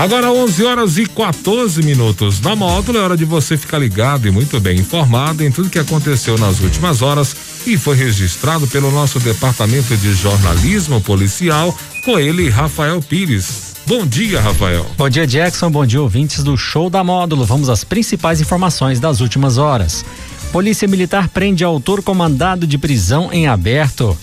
Agora 11 horas e 14 minutos. Na módulo é hora de você ficar ligado e muito bem informado em tudo que aconteceu nas últimas horas e foi registrado pelo nosso departamento de jornalismo policial com ele, Rafael Pires. Bom dia, Rafael. Bom dia, Jackson. Bom dia, ouvintes do Show da Módulo. Vamos às principais informações das últimas horas. Polícia Militar prende autor comandado de prisão em aberto.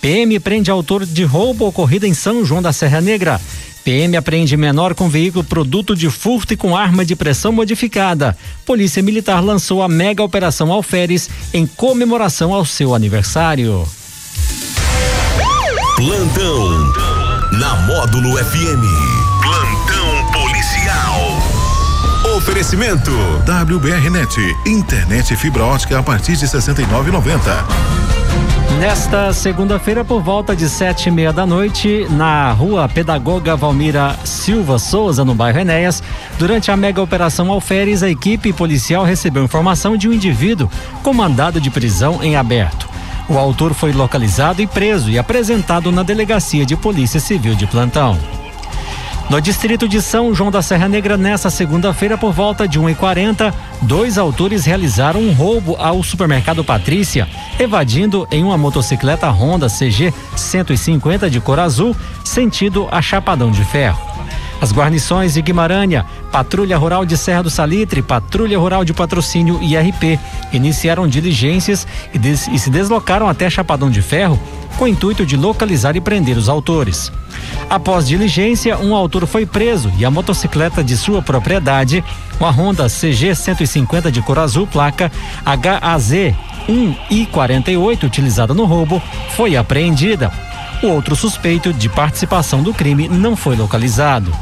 PM prende autor de roubo ocorrido em São João da Serra Negra. PM apreende menor com veículo produto de furto e com arma de pressão modificada. Polícia Militar lançou a mega operação Alferes em comemoração ao seu aniversário. Plantão na Módulo FM. Plantão policial. Oferecimento WBRnet, internet fibra ótica a partir de 69,90. Nesta segunda-feira, por volta de sete e meia da noite, na rua Pedagoga Valmira Silva Souza, no bairro Enéas, durante a mega operação Alferes, a equipe policial recebeu informação de um indivíduo com mandado de prisão em aberto. O autor foi localizado e preso e apresentado na delegacia de Polícia Civil de plantão. No distrito de São João da Serra Negra, nesta segunda-feira, por volta de 1h40, dois autores realizaram um roubo ao supermercado Patrícia, evadindo em uma motocicleta Honda CG 150 de cor azul, sentido a Chapadão de Ferro. As guarnições de Guimarães, Patrulha Rural de Serra do Salitre, Patrulha Rural de Patrocínio e RP iniciaram diligências e, des e se deslocaram até Chapadão de Ferro com o intuito de localizar e prender os autores. Após diligência, um autor foi preso e a motocicleta de sua propriedade, uma Honda CG 150 de cor azul, placa HAZ 1I48, utilizada no roubo, foi apreendida. O outro suspeito de participação do crime não foi localizado.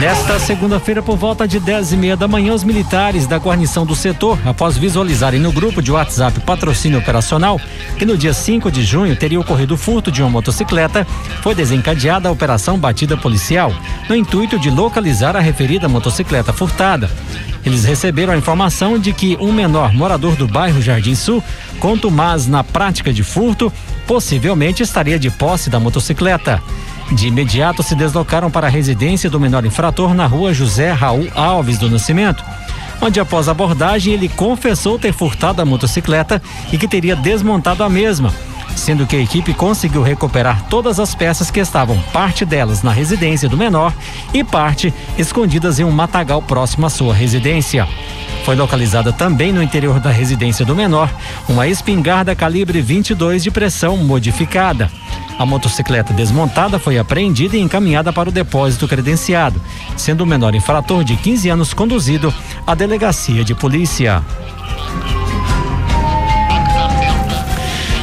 Nesta segunda-feira, por volta de 10 e meia da manhã, os militares da guarnição do setor, após visualizarem no grupo de WhatsApp Patrocínio Operacional que no dia 5 de junho teria ocorrido o furto de uma motocicleta, foi desencadeada a Operação Batida Policial, no intuito de localizar a referida motocicleta furtada. Eles receberam a informação de que um menor morador do bairro Jardim Sul, contumaz na prática de furto, possivelmente estaria de posse da motocicleta. De imediato se deslocaram para a residência do menor infrator na rua José Raul Alves do Nascimento, onde após a abordagem ele confessou ter furtado a motocicleta e que teria desmontado a mesma, sendo que a equipe conseguiu recuperar todas as peças que estavam, parte delas na residência do menor e parte escondidas em um matagal próximo à sua residência. Foi localizada também no interior da residência do menor uma espingarda calibre 22 de pressão modificada. A motocicleta desmontada foi apreendida e encaminhada para o depósito credenciado, sendo o menor infrator de 15 anos conduzido à delegacia de polícia.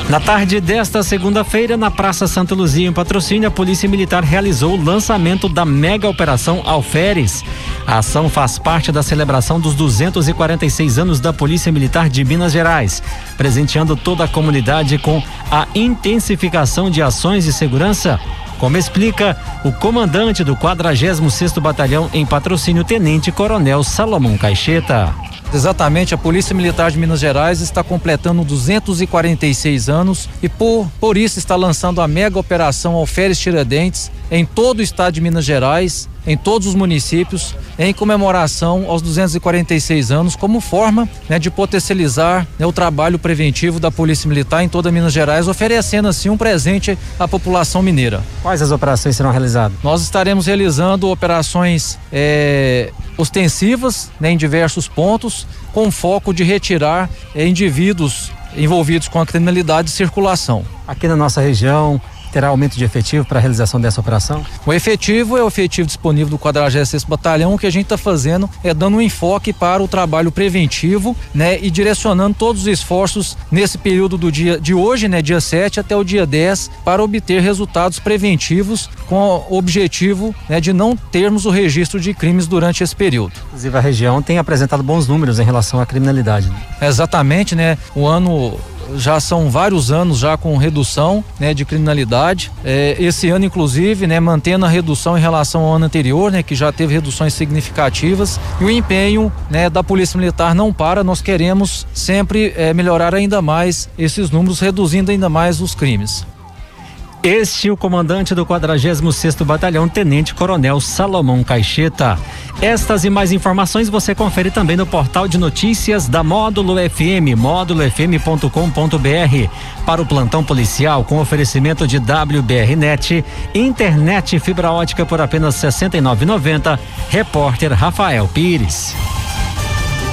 Na tarde desta segunda-feira, na Praça Santa Luzia, em patrocínio, a Polícia Militar realizou o lançamento da mega operação Alferes. A ação faz parte da celebração dos 246 anos da Polícia Militar de Minas Gerais, presenteando toda a comunidade com a intensificação de ações de segurança como explica o comandante do 46º Batalhão em patrocínio, Tenente Coronel Salomão Caixeta. Exatamente, a Polícia Militar de Minas Gerais está completando 246 anos e por, por isso está lançando a mega operação Alferes Tiradentes em todo o estado de Minas Gerais, em todos os municípios, em comemoração aos 246 anos, como forma né, de potencializar né, o trabalho preventivo da Polícia Militar em toda Minas Gerais, oferecendo assim um presente à população mineira. Quais as operações serão realizadas? Nós estaremos realizando operações é, ostensivas né, em diversos pontos, com foco de retirar é, indivíduos envolvidos com a criminalidade de circulação. Aqui na nossa região, terá aumento de efetivo para a realização dessa operação? O efetivo é o efetivo disponível do 46 Batalhão. O que a gente está fazendo é dando um enfoque para o trabalho preventivo, né? E direcionando todos os esforços nesse período do dia de hoje, né? Dia 7 até o dia 10, para obter resultados preventivos com o objetivo né, de não termos o registro de crimes durante esse período. Inclusive a região tem apresentado bons números em relação à criminalidade. Né? Exatamente, né? O ano já são vários anos já com redução né, de criminalidade. É, esse ano, inclusive, né, mantendo a redução em relação ao ano anterior, né, que já teve reduções significativas. E o empenho né, da Polícia Militar não para. Nós queremos sempre é, melhorar ainda mais esses números, reduzindo ainda mais os crimes. Este o comandante do 46º Batalhão, Tenente Coronel Salomão Caixeta. Estas e mais informações você confere também no portal de notícias da Módulo FM, módulofm.com.br. Para o plantão policial com oferecimento de WBRnet, internet fibra ótica por apenas R$ 69,90. Repórter Rafael Pires.